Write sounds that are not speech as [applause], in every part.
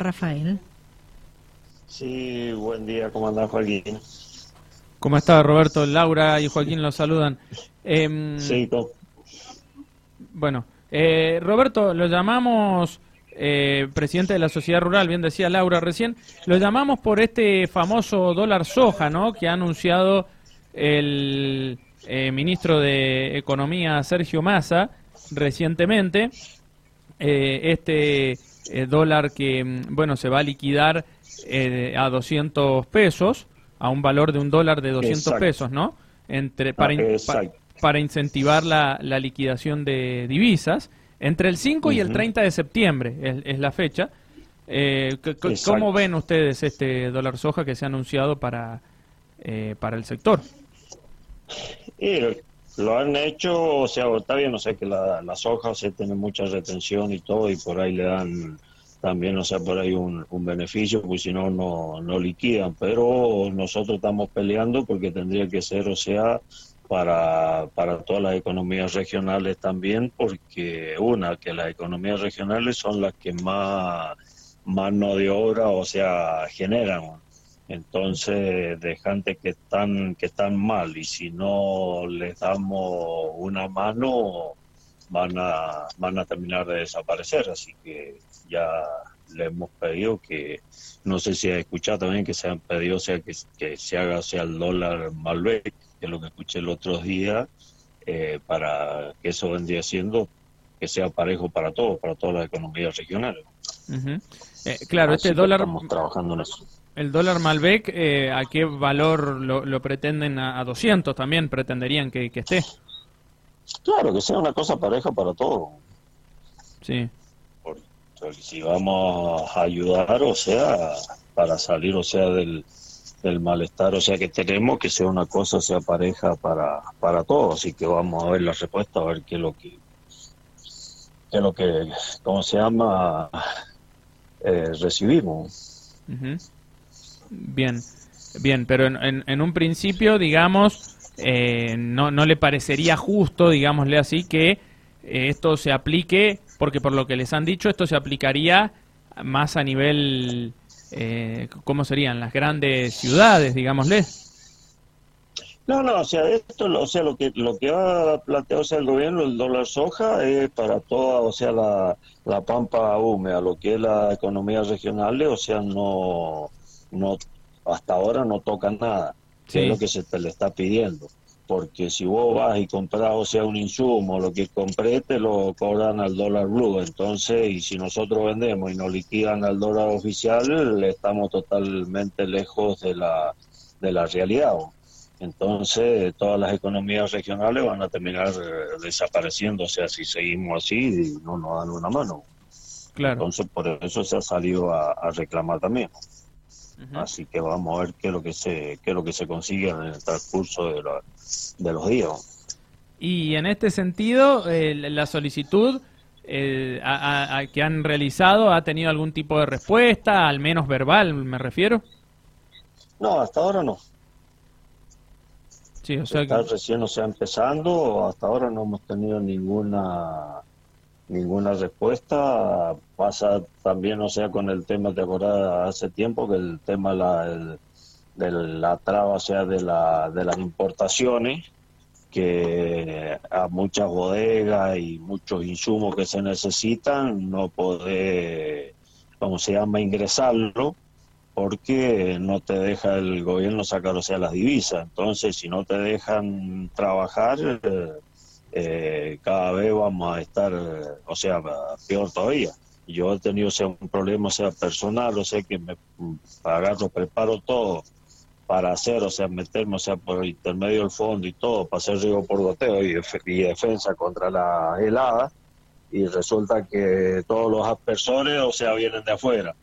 Rafael. Sí, buen día, ¿cómo andás, Joaquín? ¿Cómo está Roberto? Laura y Joaquín los saludan. Em, sí, Bueno, eh, Roberto, lo llamamos eh, presidente de la Sociedad Rural, bien decía Laura recién, lo llamamos por este famoso dólar soja, ¿no? Que ha anunciado el eh, ministro de Economía Sergio Massa recientemente. este dólar que, mm, bueno, se va a liquidar a 200 pesos, a un valor de un dólar de 200 pesos, ¿no? Entre, para, ah, para incentivar la, la liquidación de divisas. Entre el 5 y el 30 de septiembre es, la fecha. Eh, ¿Cómo ven ustedes este dólar soja que se ha anunciado para, eh, para el sector? Lo han hecho, o sea, está bien, o sea, que la, la soja se tiene mucha retención y todo, y por ahí le dan también, o sea, por ahí un, beneficio, pues si no, no, no liquidan. Pero nosotros estamos peleando porque tendría que ser, o sea, para, para todas las economías regionales también, porque una, que las economías regionales son las que más mano de obra, o sea, generan. Entonces, de gente que están, que están mal y si no les damos una mano, van a, van a terminar de desaparecer. Así que ya le hemos pedido que, no sé si ha escuchado también que se han pedido sea, que, que se haga o sea, el dólar Malbec que es lo que escuché el otro día, eh, para que eso vendría siendo que sea parejo para todos, para todas las economías regionales. Eh, claro, este dólar... Estamos trabajando en eso. El dólar Malbec, eh, ¿a qué valor lo, pretenden? A, 200 también pretenderían que, esté. Claro, que sea una cosa pareja para todos. Sí. Porque si vamos a ayudar, o sea, para salir, o sea, del, el malestar, o sea que tenemos que sea una cosa, sea pareja para, para todos, así que vamos a ver la respuesta, a ver qué es lo que, qué es lo que, ¿cómo se llama? Eh, recibimos. Bien, bien, pero en, en, un principio, digamos, eh, no, no le parecería justo, digámosle así, que eh, esto se aplique, porque por lo que les han dicho, esto se aplicaría más a nivel eh, ¿cómo serían? Las grandes ciudades, digámosle. No, no, o sea, esto, o sea, lo que lo que ha planteado el gobierno, el dólar soja, es para toda, o sea, la, la pampa húmeda, lo que es la economía regional, o sea, no, no, hasta ahora no toca nada, es lo que se te le está pidiendo porque si vos vas y compras, o sea, un insumo, lo que compré te lo cobran al dólar blue, entonces, y si nosotros vendemos y nos liquidan al dólar oficial, estamos totalmente lejos de la, de la realidad. Entonces, todas las economías regionales van a terminar eh, desapareciendo, o sea, si seguimos así, no nos dan una mano. Claro. Entonces, por eso se ha salido a reclamar también. Así que vamos a ver qué es lo que se, qué es lo que se consigue en el transcurso de, de los días. Y en este sentido, eh, la solicitud eh, a, que han realizado ha tenido algún tipo de respuesta, al menos verbal, me refiero. No, hasta ahora no. Sí, o sea Está recién, o sea, empezando, hasta ahora no hemos tenido ninguna ninguna respuesta. Pasa también, o sea, con el tema, de ahora hace tiempo que el tema la, de la traba, sea, de, la, de las importaciones, que a muchas bodegas y muchos insumos que se necesitan no puede, como se llama, ingresarlo porque no te deja el gobierno sacar, o sea, las divisas. Entonces, si no te dejan trabajar, eh, eh, cada vez vamos a estar, o sea, peor todavía. Yo he tenido o un problema, sea, personal, o sea, que me agarro, preparo todo para hacer, o sea, meterme, o sea, por intermedio del fondo y todo, para hacer riego por goteo y, defensa contra la helada, y resulta que todos los aspersores, o sea, vienen de afuera.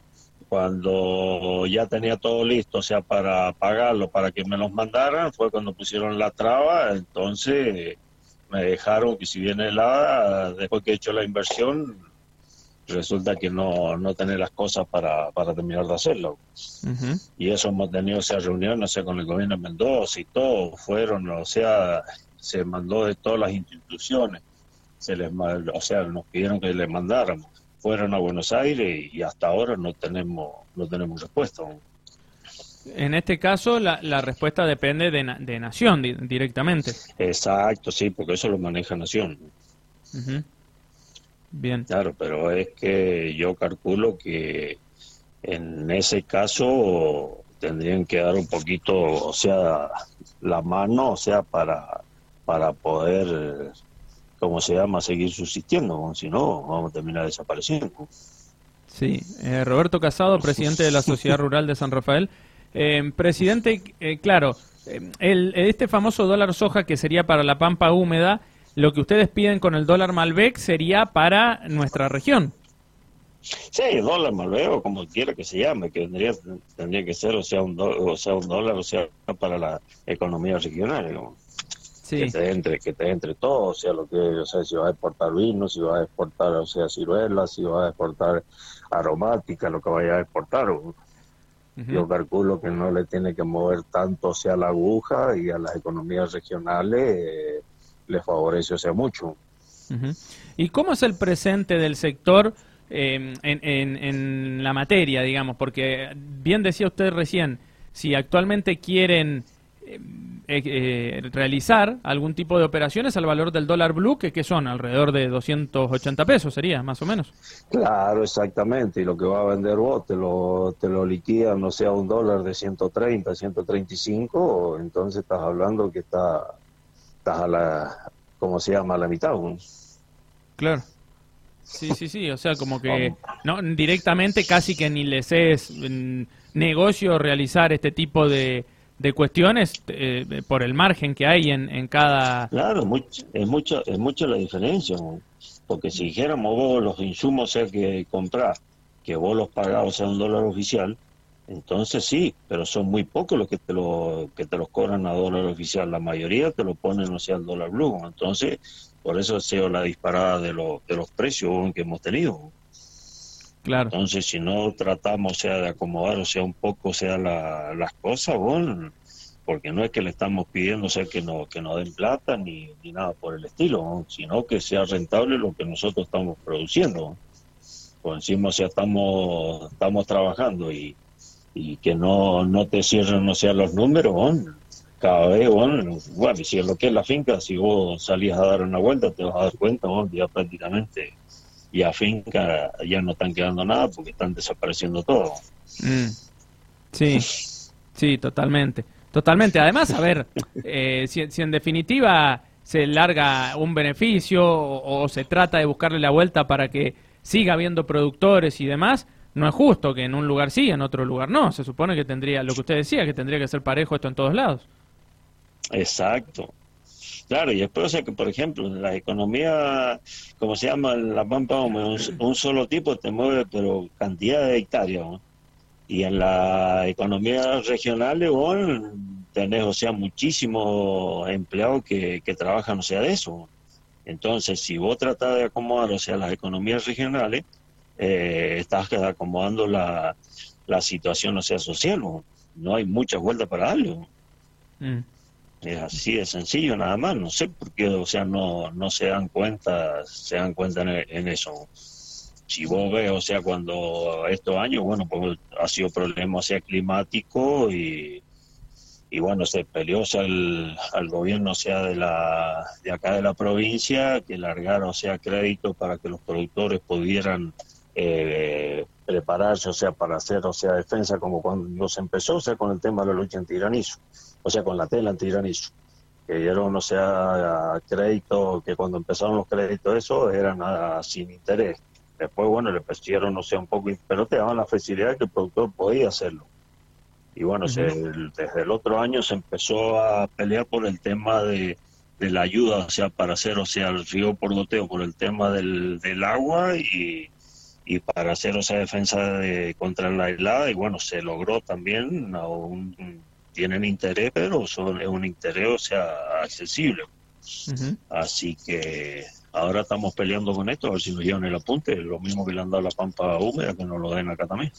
Cuando ya tenía todo listo, o sea, para pagarlo, para que me los mandaran, fue cuando pusieron la traba, entonces me dejaron que si viene helada, después que he hecho la inversión, resulta que no, no tener las cosas para, para terminar de hacerlo. Y eso hemos tenido esa reunión, o sea, con el gobierno de Mendoza y todo, fueron, o sea, se mandó de todas las instituciones, se les, o sea, nos pidieron que les mandáramos. fueron a Buenos Aires y hasta ahora no tenemos no tenemos respuesta. En este caso, la, la respuesta depende de, de Nación directamente. Exacto, sí, porque eso lo maneja Nación. Bien. Claro, pero es que yo calculo que en ese caso tendrían que dar un poquito, o sea, la mano, o sea, para, para poder, como se llama, seguir subsistiendo, si no, vamos a terminar desapareciendo. Sí, eh, Roberto Casado, presidente de la [laughs] Sociedad Rural de San Rafael. Eh, presidente, eh, claro, el, este famoso dólar soja que sería para la pampa húmeda, lo que ustedes piden con el dólar Malbec sería para nuestra región. Sí, dólar Malbec o como quiera que se llame, que tendría, tendría que ser, o sea, un, o sea, un dólar, o sea, para la economía regional. Sí. Que te entre, que te entre todo, o sea, lo que, o sea, si vas a exportar vino, si vas a exportar, o sea, ciruelas, si vas a exportar aromática, lo que vaya a exportar. Yo calculo que no le tiene que mover tanto hacia la aguja y a las economías regionales eh, le favorece o sea mucho. ¿Y cómo es el presente del sector eh, en, en, en, la materia, digamos? Porque bien decía usted recién, si actualmente quieren eh, eh, realizar algún tipo de operaciones al valor del dólar blue, que, que son alrededor de 280 pesos, sería más o menos. Claro, exactamente. Y lo que va a vender vos te lo, te lo liquidan, no sea un dólar de 130, 135, entonces estás hablando que está, estás a la, ¿cómo se llama? A la mitad. Claro. Sí, sí, sí, o sea, como que no directamente casi que ni les es mm, negocio realizar este tipo de, de cuestiones eh, por el margen que hay en, en cada... Claro, es mucho, es mucho la diferencia, porque si dijéramos vos los insumos que compras, que vos los pagás, sea, un dólar oficial, entonces sí, pero son muy pocos los que te lo que te los cobran a dólar oficial, la mayoría te lo ponen, o sea, al dólar blue, entonces por eso ha sido la disparada de, los de los precios que hemos tenido. Entonces, si no tratamos, sea, de acomodar, o sea, un poco, sea, las cosas, bueno, porque no es que le estamos pidiendo, sea, que no que nos den plata ni, ni nada por el estilo, sino que sea rentable lo que nosotros estamos produciendo. Por encima, o sea, estamos, estamos trabajando y, y que no, no te cierren, o sea, los números, bueno, cada vez, bueno, bueno, si es lo que es la finca, si vos salís a dar una vuelta, te vas a dar cuenta, bueno, ya prácticamente y a finca ya no están quedando nada porque están desapareciendo todo. Mm. Sí, sí, totalmente. Totalmente. Además, a ver, eh, si, en definitiva se larga un beneficio o, se trata de buscarle la vuelta para que siga habiendo productores y demás, no es justo que en un lugar sí, en otro lugar no. Se supone que tendría, lo que usted decía, que tendría que ser parejo esto en todos lados. Exacto. Claro, y después, o sea, que por ejemplo, la economía, como se llama la pampa, un, solo tipo te mueve, pero cantidad de hectáreas. Y en la economía regional, bueno, tenés, o sea, muchísimos empleados que, que trabajan, o sea, de eso. Entonces, si vos tratás de acomodar, o sea, las economías regionales, eh, estás acomodando la, la situación, o sea, social. No hay muchas vueltas para darle. Mm. Es así de sencillo nada más, no sé por qué, o sea, no, no se dan cuenta, se dan cuenta en, eso. Si vos ves, o sea, cuando estos años, bueno, pues ha sido problema, o sea, climático y, y bueno, se peleó, o sea, al gobierno, o sea, de, la, de acá de la provincia, que largaron, o sea, crédito para que los productores pudieran eh, prepararse, o sea, para hacer, o sea, defensa, como cuando se empezó, o sea, con el tema de la lucha antiranizo o sea, con la tela antiranizo, que dieron, o sea, crédito, que cuando empezaron los créditos, eso eran sin interés. Después, bueno, le pusieron, o sea, un poco, pero te daban la facilidad que el productor podía hacerlo. Y bueno, desde el otro año se empezó a pelear por el tema de, la ayuda, o sea, para hacer, o sea, el río por goteo, por el tema del, del agua y, y para hacer, o sea, defensa de, contra la helada. Y bueno, se logró también un, tienen interés, pero son, es un interés, o sea, accesible. Así que ahora estamos peleando con esto, a ver si nos llevan el apunte, lo mismo que le han dado la pampa húmeda, que nos lo den acá también.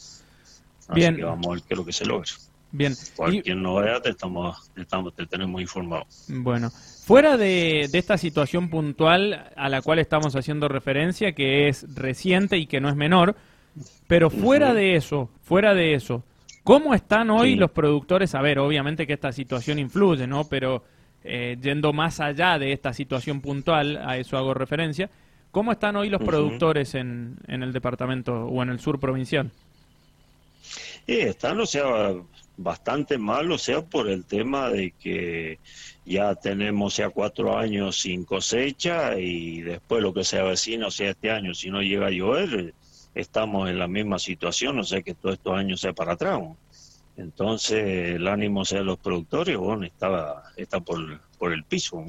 Así que vamos a ver qué es lo que se logra. Bien. Cualquier novedad te, estamos, estamos, te tenemos informado. Bueno, fuera de, de, esta situación puntual a la cual estamos haciendo referencia, que es reciente y que no es menor, pero fuera de eso, fuera de eso, ¿cómo están hoy los productores? A ver, obviamente que esta situación influye, ¿no? Pero eh, yendo más allá de esta situación puntual, a eso hago referencia, ¿cómo están hoy los productores en, en el departamento o en el sur provincial? están, o sea, bastante mal, o sea, por el tema de que ya tenemos ya cuatro años sin cosecha y después lo que se avecina, o sea, este año, si no llega a llover, estamos en la misma situación, o sea, que todos estos años sea para atrás. Entonces, el ánimo, sea, de los productores, bueno, estaba, está por, por el piso.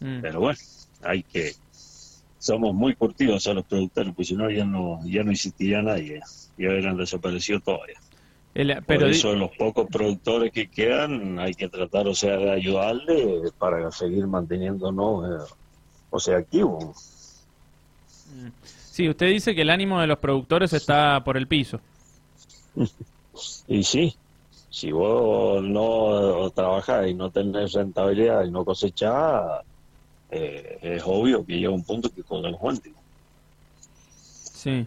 Mm. Pero bueno, hay que, somos muy curtidos, sea, los productores, pues si no, ya no, ya no existiría nadie ya hubieran desaparecido todavía. pero Por eso los pocos productores que quedan hay que tratar, o sea, de ayudarle para seguir manteniéndonos, eh, o sea, activos. Sí, usted dice que el ánimo de los productores está por el piso. [laughs] y sí, si vos no trabajás y no tenés rentabilidad y no cosechás, eh, es obvio que llega un punto que con el juante. Sí,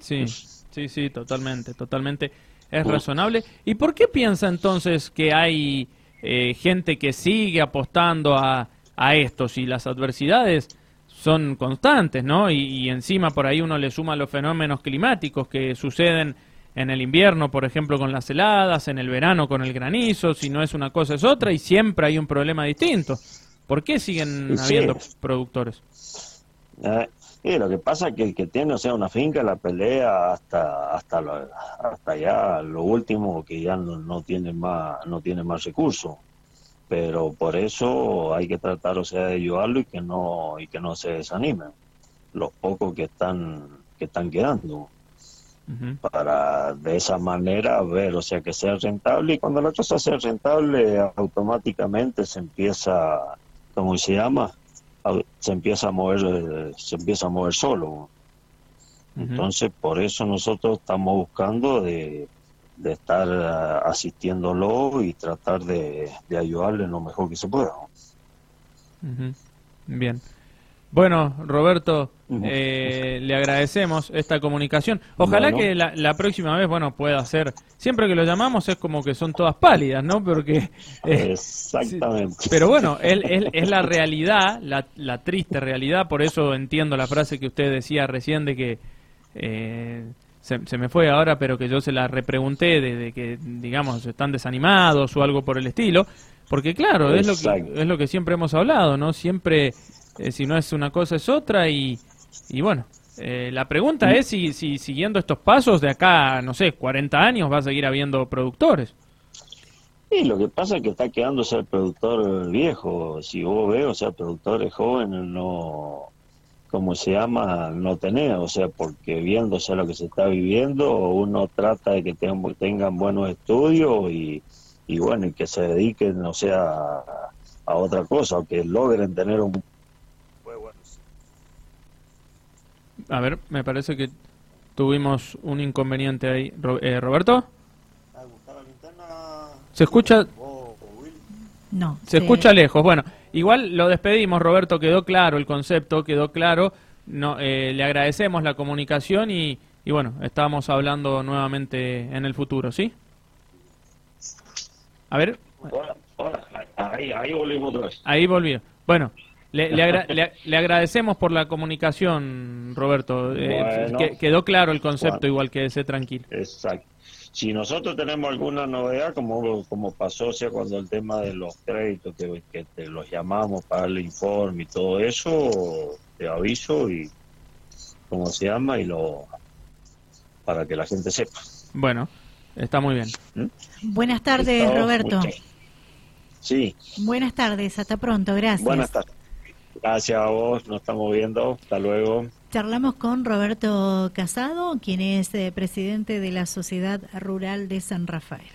sí. Sí, sí, totalmente, totalmente. Es razonable. ¿Y por qué piensa entonces que hay eh, gente que sigue apostando a, a esto si las adversidades son constantes, ¿no? Y, encima por ahí uno le suma los fenómenos climáticos que suceden en el invierno, por ejemplo, con las heladas, en el verano con el granizo, si no es una cosa es otra y siempre hay un problema distinto. ¿Por qué siguen habiendo productores? Ah, y lo que pasa es que el que tiene, o sea, una finca la pelea hasta hasta hasta ya lo último que ya no, tiene más no tiene más recursos. Pero por eso hay que tratar, o sea, de ayudarlo y que no y que no se desanimen los pocos que están que están quedando. Para de esa manera ver, o sea, que sea rentable y cuando la cosa sea rentable automáticamente se empieza, ¿cómo se llama? se empieza a mover se empieza a mover solo entonces por eso nosotros estamos buscando de, estar uh, asistiéndolo y tratar de, de, ayudarle lo mejor que se pueda bien bueno, Roberto, eh, le agradecemos esta comunicación. Ojalá que la, próxima vez, bueno, pueda ser. Siempre que lo llamamos es como que son todas pálidas, ¿no? Porque. [laughs] Eh, Exactamente. pero bueno, él, es la realidad, la, la, triste realidad. Por eso entiendo la frase que usted decía recién de que. Eh, se, me fue ahora, pero que yo se la repregunté de, de, que, digamos, están desanimados o algo por el estilo. Porque, claro, es lo, que, es lo que siempre hemos hablado, ¿no? Siempre eh, si no es una cosa es otra y, y bueno, eh, la pregunta es si, si siguiendo estos pasos de acá, no sé, 40 años va a seguir habiendo productores. Y lo que pasa es que está quedándose el productor viejo. Si vos ves, o sea, productores jóvenes no, como se llama, no tenés, o sea, porque viéndose lo que se está viviendo, uno trata de que tengan, tengan buenos estudios y, y bueno, y que se dediquen, o sea, a, a otra cosa, o que logren tener un A ver, me parece que tuvimos un inconveniente ahí. Eh, ¿Roberto? ¿Se escucha? No. Se escucha lejos. Bueno, igual lo despedimos, Roberto. Quedó claro el concepto, quedó claro. No, eh, le agradecemos la comunicación y, y bueno, estamos hablando nuevamente en el futuro, ¿sí? A ver. Hola, hola. Ahí, ahí volvimos otra vez. Ahí volvió. Bueno, le, le, [laughs] agradecemos por la comunicación, Roberto. Eh, quedó claro el concepto, igual que ese tranquilo. Exacto. Si nosotros tenemos alguna novedad, como, como pasó sea, cuando el tema de los créditos, que, que te los llamamos para el informe y todo eso, te aviso y cómo se llama y lo para que la gente sepa. Bueno, está muy bien. ¿Mm? Buenas tardes, Roberto. Sí. Buenas tardes, hasta pronto, gracias. Buenas tardes. Gracias a vos, nos estamos viendo. Hasta luego. Charlamos con Roberto Casado, quien es eh, presidente de la Sociedad Rural de San Rafael.